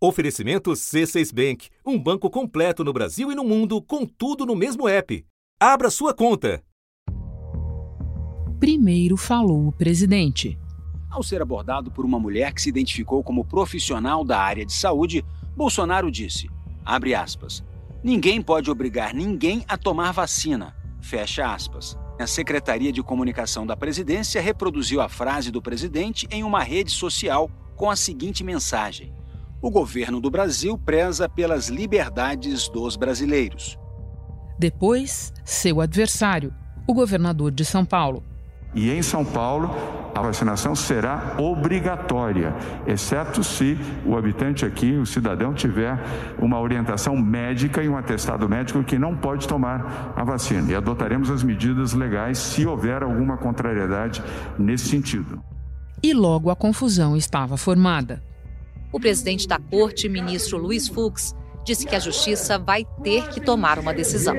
Oferecimento C6 Bank, um banco completo no Brasil e no mundo, com tudo no mesmo app. Abra sua conta. Primeiro falou o presidente. Ao ser abordado por uma mulher que se identificou como profissional da área de saúde, Bolsonaro disse: abre aspas. Ninguém pode obrigar ninguém a tomar vacina. Fecha aspas. A Secretaria de Comunicação da Presidência reproduziu a frase do presidente em uma rede social com a seguinte mensagem: O governo do Brasil preza pelas liberdades dos brasileiros. Depois, seu adversário, o governador de São Paulo. E em São Paulo, a vacinação será obrigatória, exceto se o habitante aqui, o cidadão, tiver uma orientação médica e um atestado médico que não pode tomar a vacina. E adotaremos as medidas legais se houver alguma contrariedade nesse sentido. E logo a confusão estava formada. O presidente da corte, ministro Luiz Fux, disse que a justiça vai ter que tomar uma decisão.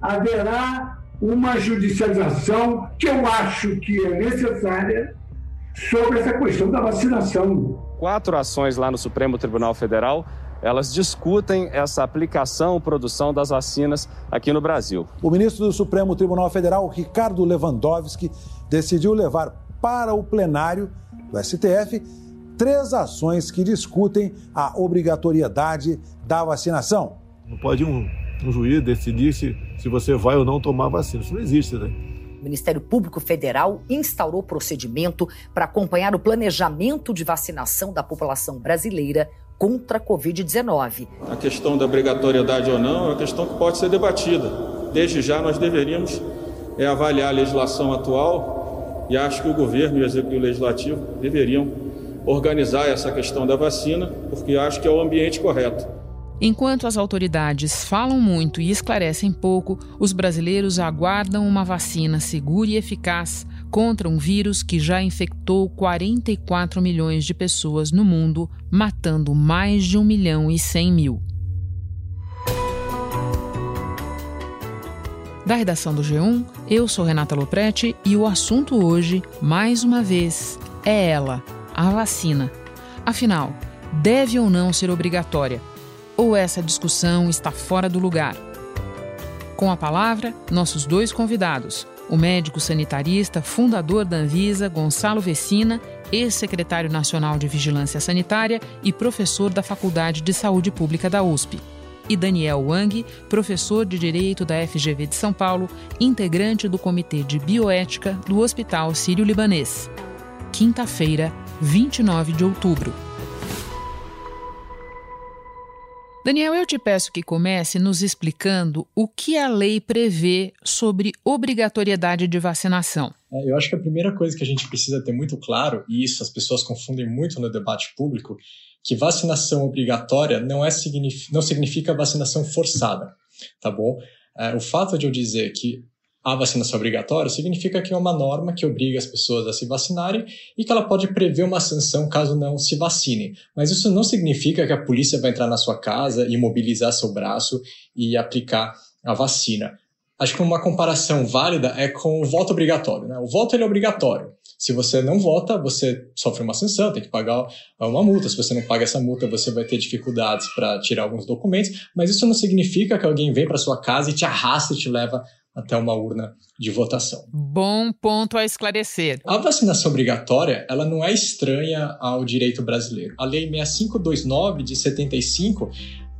Haverá uma judicialização que eu acho que é necessária sobre essa questão da vacinação. Quatro ações lá no Supremo Tribunal Federal elas discutem essa aplicação, produção das vacinas aqui no Brasil. O ministro do Supremo Tribunal Federal, Ricardo Lewandowski, decidiu levar para o plenário do STF três ações que discutem a obrigatoriedade da vacinação. Não pode um, um juiz decidir se, se você vai ou não tomar vacina. Isso não existe, né? O Ministério Público Federal instaurou procedimento para acompanhar o planejamento de vacinação da população brasileira contra a Covid-19. A questão da obrigatoriedade ou não é uma questão que pode ser debatida. Desde já, nós deveríamos é, avaliar a legislação atual e acho que o governo e o executivo legislativo deveriam organizar essa questão da vacina, porque acho que é o ambiente correto. Enquanto as autoridades falam muito e esclarecem pouco, os brasileiros aguardam uma vacina segura e eficaz contra um vírus que já infectou 44 milhões de pessoas no mundo, matando mais de 1 milhão e 100 mil. Da redação do G1, eu sou Renata Loprete e o assunto hoje, mais uma vez, é ela, a vacina. Afinal, deve ou não ser obrigatória? Ou essa discussão está fora do lugar? Com a palavra, nossos dois convidados, o médico sanitarista, fundador da Anvisa, Gonçalo Vecina, ex-secretário nacional de Vigilância Sanitária e professor da Faculdade de Saúde Pública da USP, e Daniel Wang, professor de Direito da FGV de São Paulo, integrante do Comitê de Bioética do Hospital Sírio-Libanês. Quinta-feira, 29 de outubro. Daniel, eu te peço que comece nos explicando o que a lei prevê sobre obrigatoriedade de vacinação. É, eu acho que a primeira coisa que a gente precisa ter muito claro, e isso as pessoas confundem muito no debate público, que vacinação obrigatória não, é, não significa vacinação forçada, tá bom? É, o fato de eu dizer que a vacinação obrigatória significa que é uma norma que obriga as pessoas a se vacinarem e que ela pode prever uma sanção caso não se vacinem. Mas isso não significa que a polícia vai entrar na sua casa e mobilizar seu braço e aplicar a vacina. Acho que uma comparação válida é com o voto obrigatório. Né? O voto é obrigatório. Se você não vota, você sofre uma sanção, tem que pagar uma multa. Se você não paga essa multa, você vai ter dificuldades para tirar alguns documentos. Mas isso não significa que alguém vem para sua casa e te arrasta e te leva até uma urna de votação. Bom ponto a esclarecer. A vacinação obrigatória, ela não é estranha ao direito brasileiro. A Lei 6529 de 75,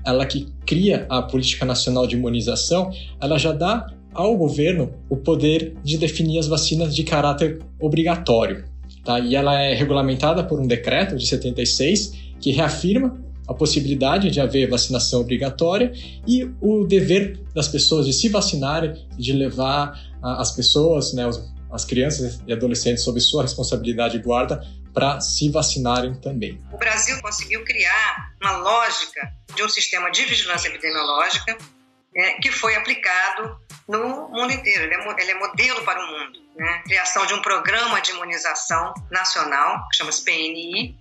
ela que cria a Política Nacional de Imunização, ela já dá ao governo o poder de definir as vacinas de caráter obrigatório. Tá? E ela é regulamentada por um decreto de 76 que reafirma a possibilidade de haver vacinação obrigatória e o dever das pessoas de se vacinarem, de levar as pessoas, né, as crianças e adolescentes sob sua responsabilidade e guarda para se vacinarem também. O Brasil conseguiu criar uma lógica de um sistema de vigilância epidemiológica é, que foi aplicado no mundo inteiro. Ele é, ele é modelo para o mundo. Né? Criação de um programa de imunização nacional, que chama-se PNI,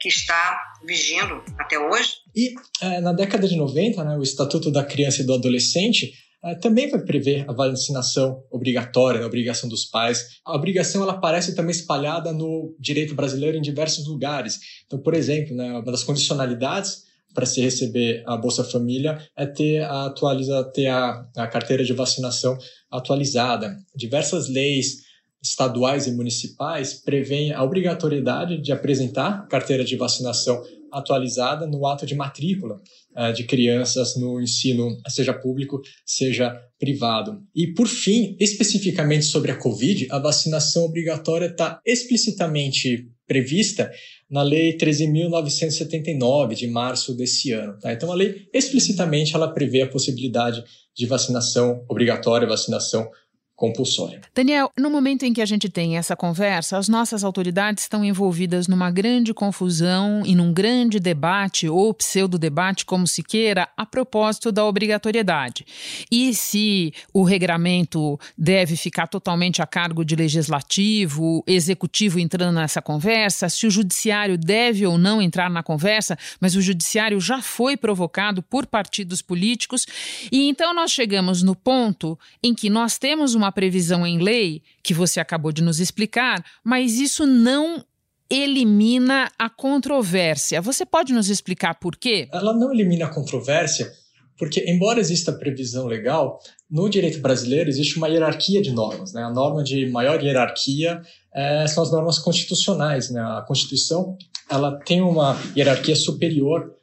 que está vigindo até hoje. E é, na década de 90, né, o Estatuto da Criança e do Adolescente uh, também vai prever a vacinação obrigatória, a obrigação dos pais. A obrigação ela aparece também espalhada no direito brasileiro em diversos lugares. Então, por exemplo, né, uma das condicionalidades para se receber a Bolsa Família é ter a, atualiza, ter a, a carteira de vacinação atualizada. Diversas leis estaduais e municipais prevêem a obrigatoriedade de apresentar carteira de vacinação atualizada no ato de matrícula uh, de crianças no ensino, seja público, seja privado. E, por fim, especificamente sobre a Covid, a vacinação obrigatória está explicitamente prevista na Lei 13.979, de março desse ano. Tá? Então, a lei explicitamente ela prevê a possibilidade de vacinação obrigatória, vacinação compulsória. Daniel, no momento em que a gente tem essa conversa, as nossas autoridades estão envolvidas numa grande confusão e num grande debate ou pseudo-debate, como se queira, a propósito da obrigatoriedade. E se o regramento deve ficar totalmente a cargo de legislativo, executivo entrando nessa conversa, se o judiciário deve ou não entrar na conversa, mas o judiciário já foi provocado por partidos políticos. E então nós chegamos no ponto em que nós temos uma previsão em lei que você acabou de nos explicar, mas isso não elimina a controvérsia. Você pode nos explicar por quê? Ela não elimina a controvérsia porque, embora exista previsão legal, no direito brasileiro existe uma hierarquia de normas. Né? A norma de maior hierarquia é, são as normas constitucionais. Né? A Constituição ela tem uma hierarquia superior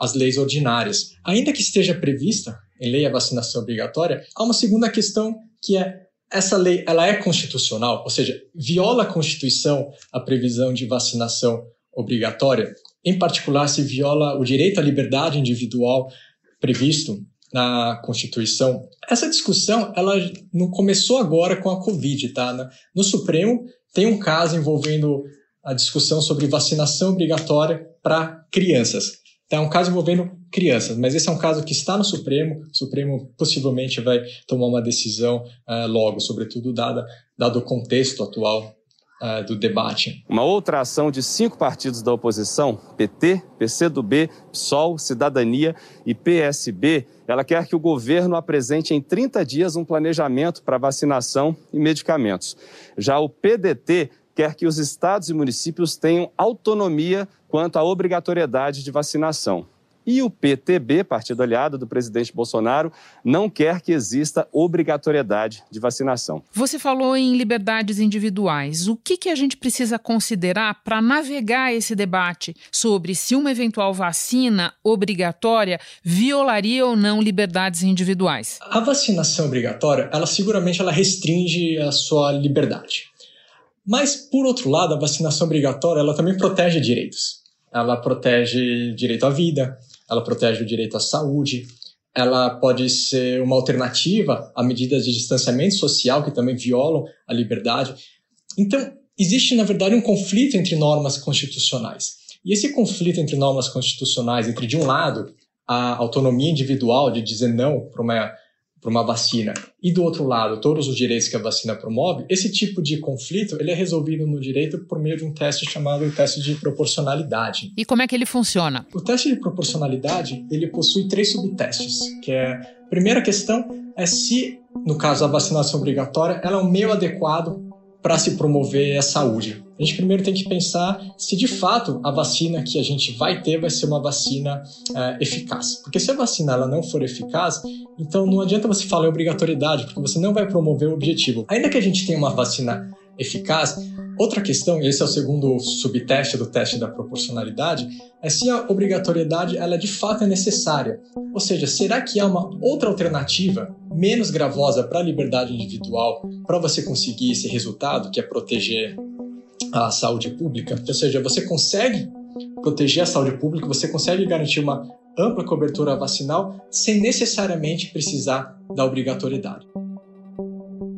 às leis ordinárias. Ainda que esteja prevista em lei a vacinação obrigatória, há uma segunda questão que é essa lei ela é constitucional, ou seja, viola a Constituição a previsão de vacinação obrigatória, em particular se viola o direito à liberdade individual previsto na Constituição. Essa discussão ela não começou agora com a Covid, tá? No Supremo tem um caso envolvendo a discussão sobre vacinação obrigatória para crianças. Então, é um caso envolvendo crianças, mas esse é um caso que está no Supremo. O Supremo possivelmente vai tomar uma decisão uh, logo, sobretudo dada, dado o contexto atual uh, do debate. Uma outra ação de cinco partidos da oposição, PT, PCdoB, PSOL, Cidadania e PSB, ela quer que o governo apresente em 30 dias um planejamento para vacinação e medicamentos. Já o PDT quer que os estados e municípios tenham autonomia quanto à obrigatoriedade de vacinação. E o PTB, partido aliado do presidente Bolsonaro, não quer que exista obrigatoriedade de vacinação. Você falou em liberdades individuais. O que, que a gente precisa considerar para navegar esse debate sobre se uma eventual vacina obrigatória violaria ou não liberdades individuais? A vacinação obrigatória, ela seguramente ela restringe a sua liberdade. Mas, por outro lado, a vacinação obrigatória ela também protege direitos. Ela protege direito à vida, ela protege o direito à saúde, ela pode ser uma alternativa a medidas de distanciamento social que também violam a liberdade. Então, existe, na verdade, um conflito entre normas constitucionais. E esse conflito entre normas constitucionais, entre, de um lado, a autonomia individual de dizer não para uma para uma vacina e do outro lado todos os direitos que a vacina promove, esse tipo de conflito ele é resolvido no direito por meio de um teste chamado teste de proporcionalidade. E como é que ele funciona? O teste de proporcionalidade ele possui três subtestes, que é a primeira questão é se no caso a vacinação obrigatória ela é um meio adequado para se promover a saúde. A gente primeiro tem que pensar se de fato a vacina que a gente vai ter vai ser uma vacina é, eficaz. Porque se a vacina ela não for eficaz, então não adianta você falar em obrigatoriedade, porque você não vai promover o objetivo. Ainda que a gente tenha uma vacina eficaz, Outra questão, e esse é o segundo subteste do teste da proporcionalidade, é se a obrigatoriedade ela de fato é necessária. Ou seja, será que há uma outra alternativa menos gravosa para a liberdade individual para você conseguir esse resultado, que é proteger a saúde pública? Ou seja, você consegue proteger a saúde pública, você consegue garantir uma ampla cobertura vacinal sem necessariamente precisar da obrigatoriedade.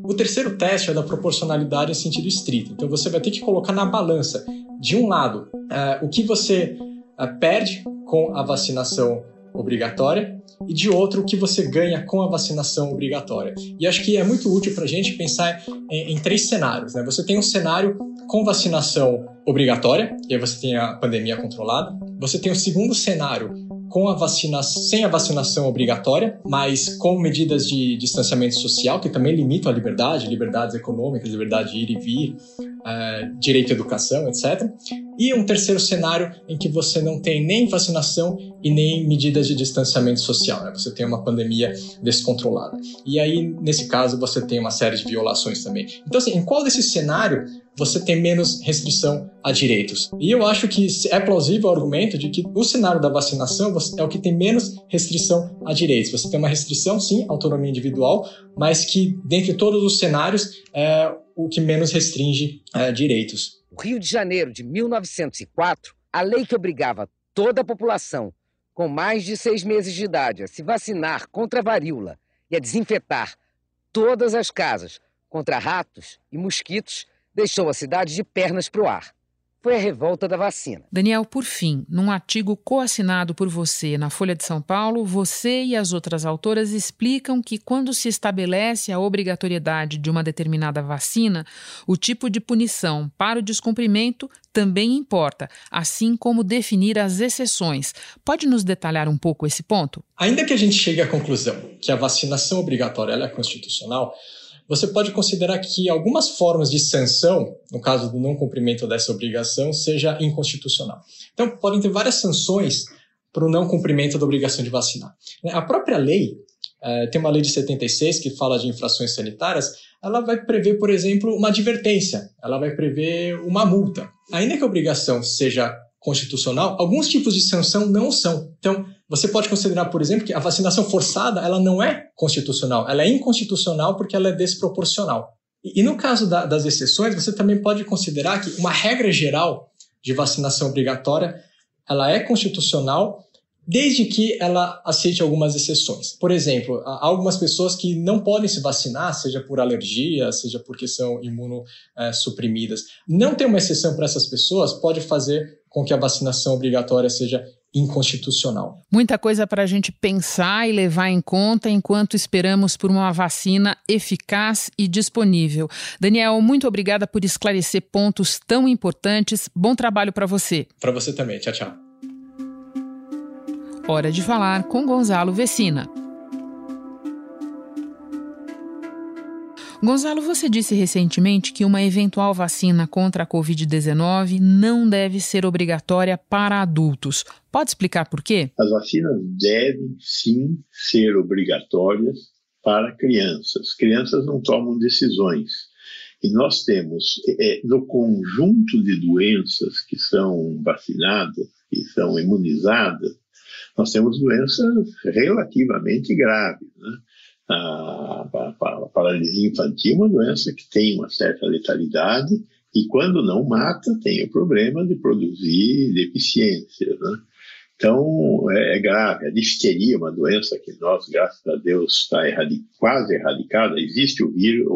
O terceiro teste é da proporcionalidade em sentido estrito. Então você vai ter que colocar na balança, de um lado, uh, o que você uh, perde com a vacinação obrigatória e de outro o que você ganha com a vacinação obrigatória. E acho que é muito útil para a gente pensar em, em, três cenários. Né? Você tem um cenário com vacinação obrigatória, e aí você tem a pandemia controlada. Você tem o segundo cenário com a sem a vacinação obrigatória, mas com medidas de distanciamento social que também limitam a liberdade, liberdades econômicas, liberdade de ir e vir, uh, direito à educação, etc. E um terceiro cenário em que você não tem nem vacinação e nem medidas de distanciamento social, né? você tem uma pandemia descontrolada. E aí, nesse caso, você tem uma série de violações também. Então, assim, em qual desse cenário você tem menos restrição a direitos? E eu acho que é plausível o argumento de que o cenário da vacinação é o que tem menos restrição a direitos. Você tem uma restrição, sim, autonomia individual, mas que, dentre todos os cenários, é o que menos restringe é, direitos. O Rio de Janeiro de 1904, a lei que obrigava toda a população com mais de seis meses de idade a se vacinar contra a varíola e a desinfetar todas as casas contra ratos e mosquitos, deixou a cidade de pernas para o ar foi a revolta da vacina. Daniel, por fim, num artigo coassinado por você na Folha de São Paulo, você e as outras autoras explicam que quando se estabelece a obrigatoriedade de uma determinada vacina, o tipo de punição para o descumprimento também importa, assim como definir as exceções. Pode nos detalhar um pouco esse ponto? Ainda que a gente chegue à conclusão que a vacinação obrigatória é constitucional, você pode considerar que algumas formas de sanção, no caso do não cumprimento dessa obrigação, seja inconstitucional. Então, podem ter várias sanções para o não cumprimento da obrigação de vacinar. A própria lei, é, tem uma lei de 76 que fala de infrações sanitárias, ela vai prever, por exemplo, uma advertência, ela vai prever uma multa. Ainda que a obrigação seja constitucional, alguns tipos de sanção não são. Então, você pode considerar, por exemplo, que a vacinação forçada ela não é constitucional, ela é inconstitucional porque ela é desproporcional. E, e no caso da, das exceções, você também pode considerar que uma regra geral de vacinação obrigatória ela é constitucional desde que ela aceite algumas exceções. Por exemplo, há algumas pessoas que não podem se vacinar, seja por alergia, seja porque são imunossuprimidas. Não ter uma exceção para essas pessoas pode fazer com que a vacinação obrigatória seja inconstitucional. Muita coisa para a gente pensar e levar em conta enquanto esperamos por uma vacina eficaz e disponível. Daniel, muito obrigada por esclarecer pontos tão importantes. Bom trabalho para você. Para você também. Tchau, tchau. Hora de falar com Gonzalo Vecina. Gonzalo, você disse recentemente que uma eventual vacina contra a Covid-19 não deve ser obrigatória para adultos. Pode explicar por quê? As vacinas devem sim ser obrigatórias para crianças. Crianças não tomam decisões. E nós temos, é, no conjunto de doenças que são vacinadas, que são imunizadas, nós temos doenças relativamente graves. Né? A, a, a, paralisia infantil é uma doença que tem uma certa letalidade e quando não mata tem o problema de produzir deficiências. Né? Então é, é, grave. A difteria é uma doença que nós, graças a Deus, está quase erradicada. Existe o vírus,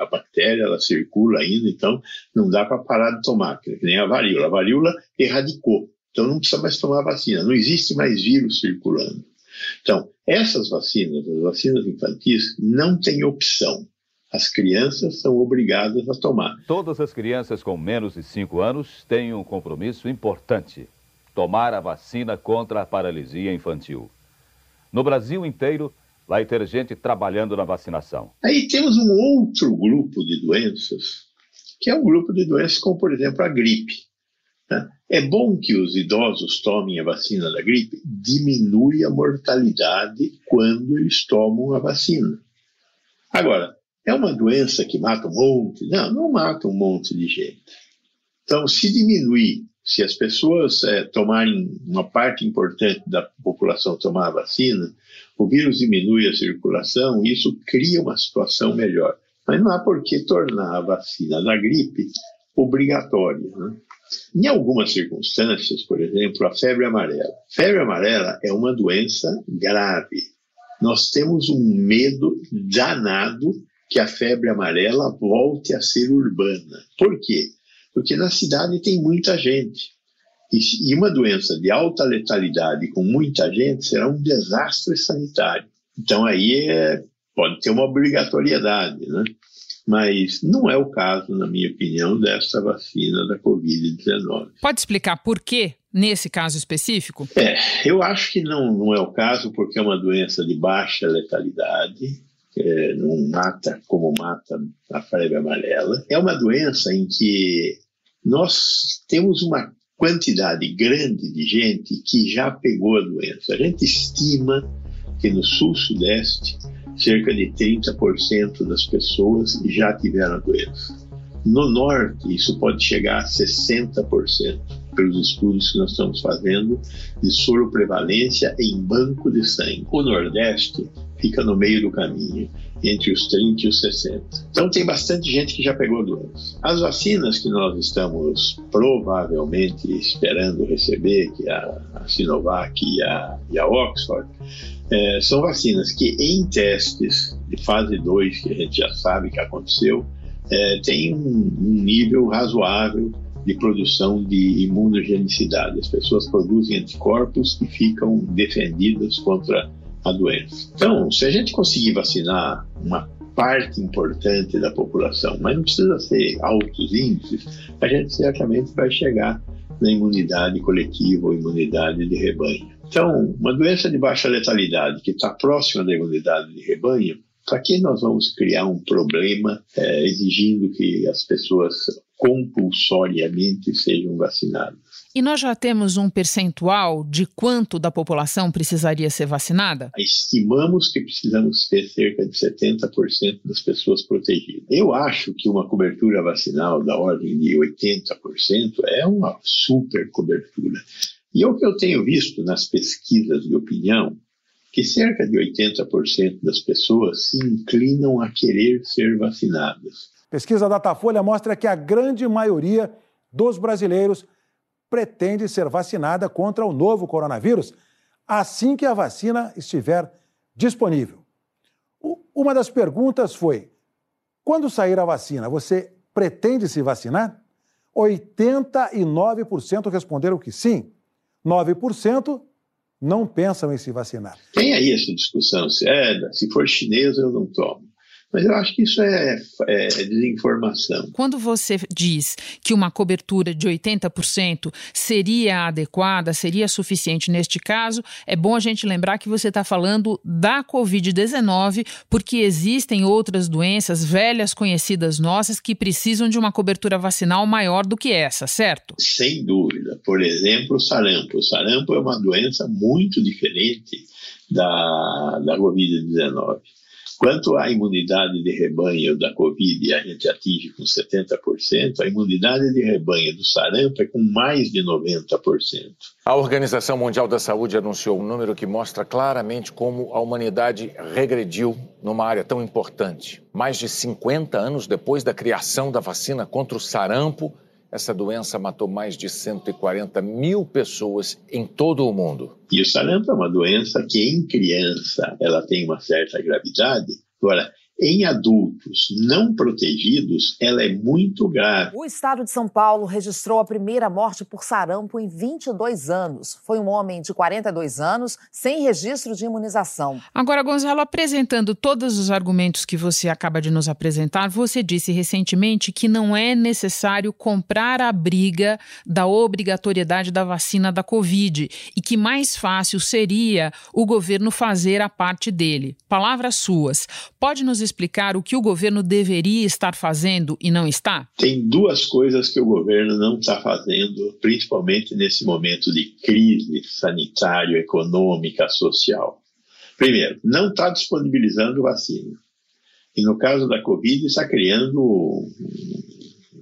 a bactéria, ela circula ainda, então não dá para parar de tomar, que nem a varíola. A varíola erradicou, então não precisa mais tomar vacina. Não existe mais vírus circulando. Então, essas vacinas, as vacinas infantis, não têm opção. As crianças são obrigadas a tomar. Todas as crianças com menos de 5 anos têm um compromisso importante: tomar a vacina contra a paralisia infantil. No Brasil inteiro, vai ter gente trabalhando na vacinação. Aí temos um outro grupo de doenças, que é um grupo de doenças como, por exemplo, a gripe. É bom que os idosos tomem a vacina da gripe, diminui a mortalidade quando eles tomam a vacina. Agora, é uma doença que mata um monte? Não, não mata um monte de gente. Então, se diminuir, se as pessoas é, tomarem uma parte importante da população tomar a vacina, o vírus diminui a circulação e isso cria uma situação melhor. Mas não há por que tornar a vacina da gripe obrigatória. Né? Em algumas circunstâncias, por exemplo, a febre amarela. Febre amarela é uma doença grave. Nós temos um medo danado que a febre amarela volte a ser urbana. Por quê? Porque na cidade tem muita gente. E uma doença de alta letalidade com muita gente será um desastre sanitário. Então aí é, pode ter uma obrigatoriedade, né? Mas não é o caso, na minha opinião, dessa vacina da Covid-19. Pode explicar por quê nesse caso específico? É, eu acho que não, não é o caso, porque é uma doença de baixa letalidade, é, não mata como mata a febre amarela. É uma doença em que nós temos uma quantidade grande de gente que já pegou a doença. A gente estima que no sul-sudeste cerca de 30% das pessoas já tiveram a doença. No norte, isso pode chegar a 60%, pelos estudos que nós estamos fazendo de soroprevalência em banco de sangue. O nordeste fica no meio do caminho, entre os 30 e os 60. Então tem bastante gente que já pegou a doença. As vacinas que nós estamos provavelmente esperando receber, que é a, Sinovac e a, e a Oxford, é, são vacinas que em testes de fase 2, que a gente já sabe que aconteceu, é, tem um, um nível razoável de produção de imunogenicidade. As pessoas produzem anticorpos e ficam defendidas contra a doença. Então, se a gente conseguir vacinar uma parte importante da população, mas não precisa ser altos índices, a gente certamente vai chegar na imunidade coletiva ou imunidade de rebanho. Então, uma doença de baixa letalidade que está próxima da imunidade de rebanho para que nós vamos criar um problema é, exigindo que as pessoas compulsoriamente sejam vacinadas? E nós já temos um percentual de quanto da população precisaria ser vacinada? Estimamos que precisamos ter cerca de 70% das pessoas protegidas. Eu acho que uma cobertura vacinal da ordem de 80% é uma super cobertura. E é o que eu tenho visto nas pesquisas de opinião, que cerca de 80% das pessoas se inclinam a querer ser vacinadas. Pesquisa Datafolha mostra que a grande maioria dos brasileiros pretende ser vacinada contra o novo coronavírus assim que a vacina estiver disponível. Uma das perguntas foi: quando sair a vacina, você pretende se vacinar? 89% responderam que sim, 9% não pensam em se vacinar. Tem aí essa discussão, se é, se for chinês eu não tomo. Mas eu acho que isso é, é, desinformação. Quando você diz que uma cobertura de 80% seria adequada, seria suficiente neste caso, é bom a gente lembrar que você está falando da Covid-19, porque existem outras doenças velhas conhecidas nossas que precisam de uma cobertura vacinal maior do que essa, certo? Sem dúvida. Por exemplo, o sarampo. O sarampo é uma doença muito diferente da, da Covid-19. Quanto à imunidade de rebanho da Covid, a gente atinge com 70%, a imunidade de rebanho do sarampo é com mais de 90%. A Organização Mundial da Saúde anunciou um número que mostra claramente como a humanidade regrediu numa área tão importante. Mais de 50 anos depois da criação da vacina contra o sarampo, essa doença matou mais de 140 mil pessoas em todo o mundo. E o sarampo é uma doença que em criança ela tem uma certa gravidade. Agora, em adultos não protegidos, ela é muito grave. O estado de São Paulo registrou a primeira morte por sarampo em 22 anos. Foi um homem de 42 anos, sem registro de imunização. Agora, Gonzalo, apresentando todos os argumentos que você acaba de nos apresentar, você disse recentemente que não é necessário comprar a briga da obrigatoriedade da vacina da Covid e que mais fácil seria o governo fazer a parte dele. Palavras suas. Pode nos explicar o que o governo deveria estar fazendo e não está? Tem duas coisas que o governo não está fazendo, principalmente nesse momento de crise sanitária, econômica, social. Primeiro, não está disponibilizando vacina. E no caso da Covid, está criando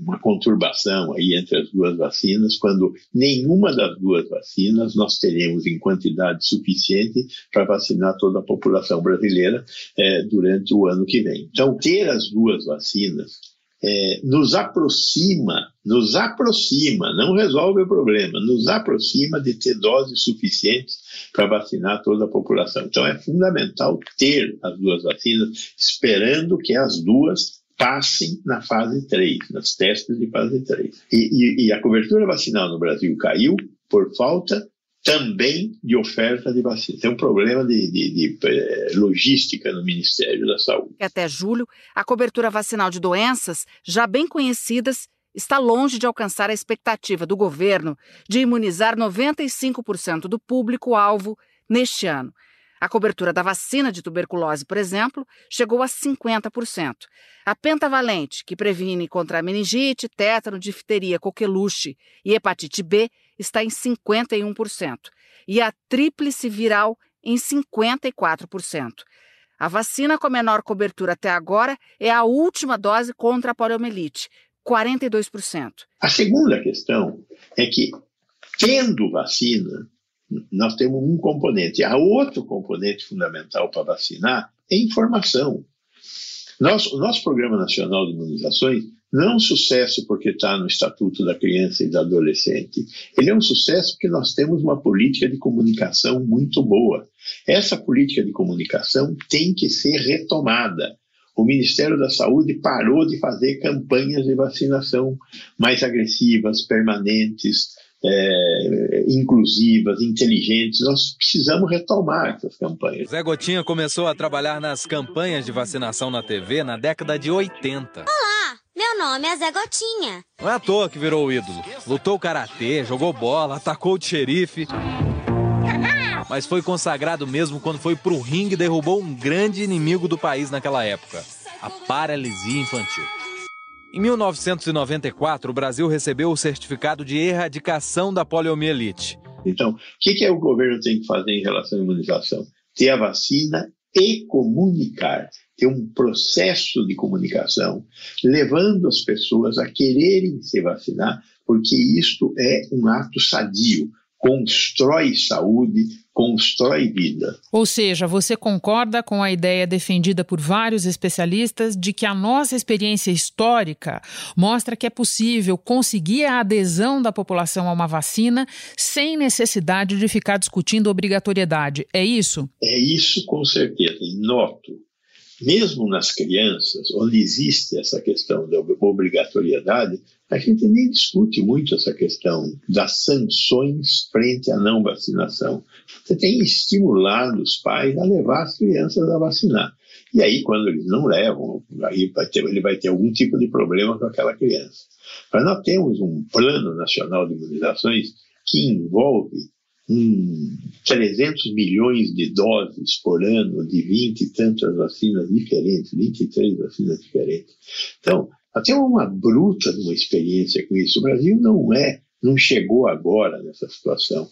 uma conturbação aí entre as duas vacinas, quando nenhuma das duas vacinas nós teremos em quantidade suficiente para vacinar toda a população brasileira é, durante o ano que vem. Então, ter as duas vacinas é, nos aproxima, nos aproxima, não resolve o problema, nos aproxima de ter doses suficientes para vacinar toda a população. Então é fundamental ter as duas vacinas, esperando que as duas passem na fase 3, nas testes de fase 3. E, e, e, a cobertura vacinal no Brasil caiu por falta também de oferta de vacina. Tem um problema de, de, de, de eh, logística no Ministério da Saúde. Até julho, a cobertura vacinal de doenças já bem conhecidas está longe de alcançar a expectativa do governo de imunizar 95% do público-alvo neste ano. A cobertura da vacina de tuberculose, por exemplo, chegou a 50%. A pentavalente, que previne contra meningite, tétano, difteria, coqueluche e hepatite B, está em 51%. E a tríplice viral em 54%. A vacina com menor cobertura até agora é a última dose contra a poliomielite, 42%. A segunda questão é que, tendo vacina, nós temos um componente. A outro componente fundamental para vacinar é informação. O nosso Programa Nacional de Imunizações não é um sucesso porque está no Estatuto da Criança e do Adolescente. Ele é um sucesso porque nós temos uma política de comunicação muito boa. Essa política de comunicação tem que ser retomada. O Ministério da Saúde parou de fazer campanhas de vacinação mais agressivas, permanentes, é, inclusivas, inteligentes. Nós precisamos retomar essas campanhas. Zé Gotinha começou a trabalhar nas campanhas de vacinação na TV na década de 80. Olá, meu nome é Zé Gotinha. Não é à toa que virou o ídolo. Lutou karatê, jogou bola, atacou o xerife. Mas foi consagrado mesmo quando foi pro ringue e derrubou um grande inimigo do país naquela época: a paralisia infantil. Em 1994, o Brasil recebeu o certificado de erradicação da poliomielite. Então, o que, que o governo tem que fazer em relação à imunização? Ter a vacina e comunicar, ter um processo de comunicação, levando as pessoas a quererem se vacinar, porque isto é um ato sadio, constrói saúde, constrói vida. Ou seja, você concorda com a ideia defendida por vários especialistas de que a nossa experiência histórica mostra que é possível conseguir a adesão da população a uma vacina sem necessidade de ficar discutindo obrigatoriedade. É isso? É isso, com certeza. E noto mesmo nas crianças, onde existe essa questão da obrigatoriedade, a gente nem discute muito essa questão das sanções frente à não vacinação. Você tem estimulado os pais a levar as crianças a vacinar. E aí, quando eles não levam, aí vai ter, ele vai ter algum tipo de problema com aquela criança. Mas nós temos um plano nacional de imunizações que envolve um 300 milhões de doses por ano de 20 e tantas vacinas diferentes, 23 vacinas diferentes. Então, até uma bruta uma experiência com isso. O Brasil não é, não chegou agora nessa situação.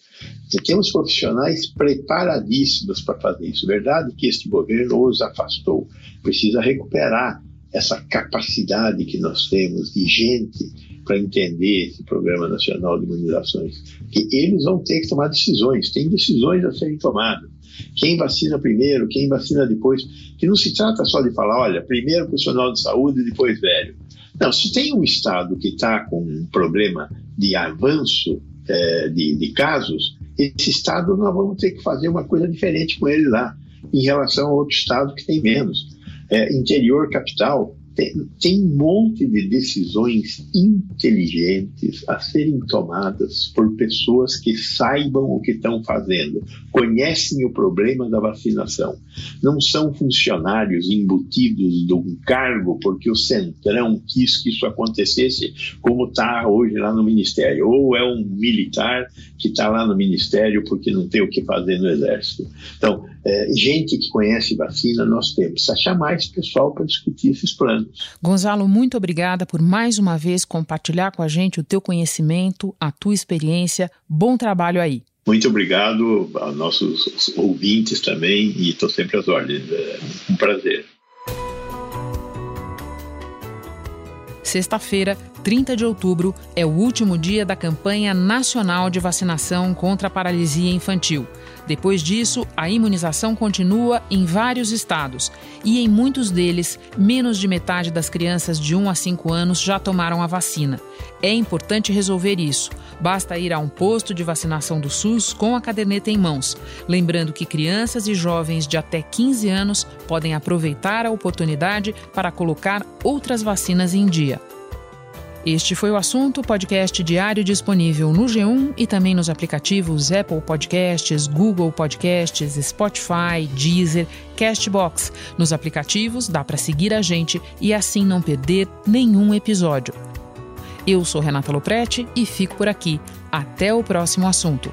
Temos profissionais preparadíssimos para fazer isso. Verdade que este governo os afastou. Precisa recuperar essa capacidade que nós temos de gente para entender esse Programa Nacional de Imunizações. Que eles vão ter que tomar decisões, tem decisões a serem tomadas. Quem vacina primeiro, quem vacina depois. Que não se trata só de falar, olha, primeiro profissional de saúde e depois velho. Não, se tem um Estado que está com um problema de avanço é, de, de casos, esse Estado nós vamos ter que fazer uma coisa diferente com ele lá, em relação a outro Estado que tem menos. É, interior, capital, tem, tem um monte de decisões inteligentes a serem tomadas por pessoas que saibam o que estão fazendo, conhecem o problema da vacinação. Não são funcionários embutidos de um cargo porque o Centrão quis que isso acontecesse, como está hoje lá no Ministério. Ou é um militar que está lá no Ministério porque não tem o que fazer no Exército. Então, é, gente que conhece vacina, nós temos. Chamar mais pessoal para discutir esses planos. Gonzalo, muito obrigada por mais uma vez compartilhar com a gente o teu conhecimento, a tua experiência. Bom trabalho aí. Muito obrigado aos nossos ouvintes também e estou sempre às ordens. É um prazer. Sexta-feira, 30 de outubro, é o último dia da campanha nacional de vacinação contra a paralisia infantil. Depois disso, a imunização continua em vários estados e em muitos deles, menos de metade das crianças de 1 a 5 anos já tomaram a vacina. É importante resolver isso. Basta ir a um posto de vacinação do SUS com a caderneta em mãos. Lembrando que crianças e jovens de até 15 anos podem aproveitar a oportunidade para colocar outras vacinas em dia. Este foi o assunto, podcast diário disponível no G1 e também nos aplicativos Apple Podcasts, Google Podcasts, Spotify, Deezer, Castbox. Nos aplicativos dá para seguir a gente e assim não perder nenhum episódio. Eu sou Renata Loprete e fico por aqui. Até o próximo assunto.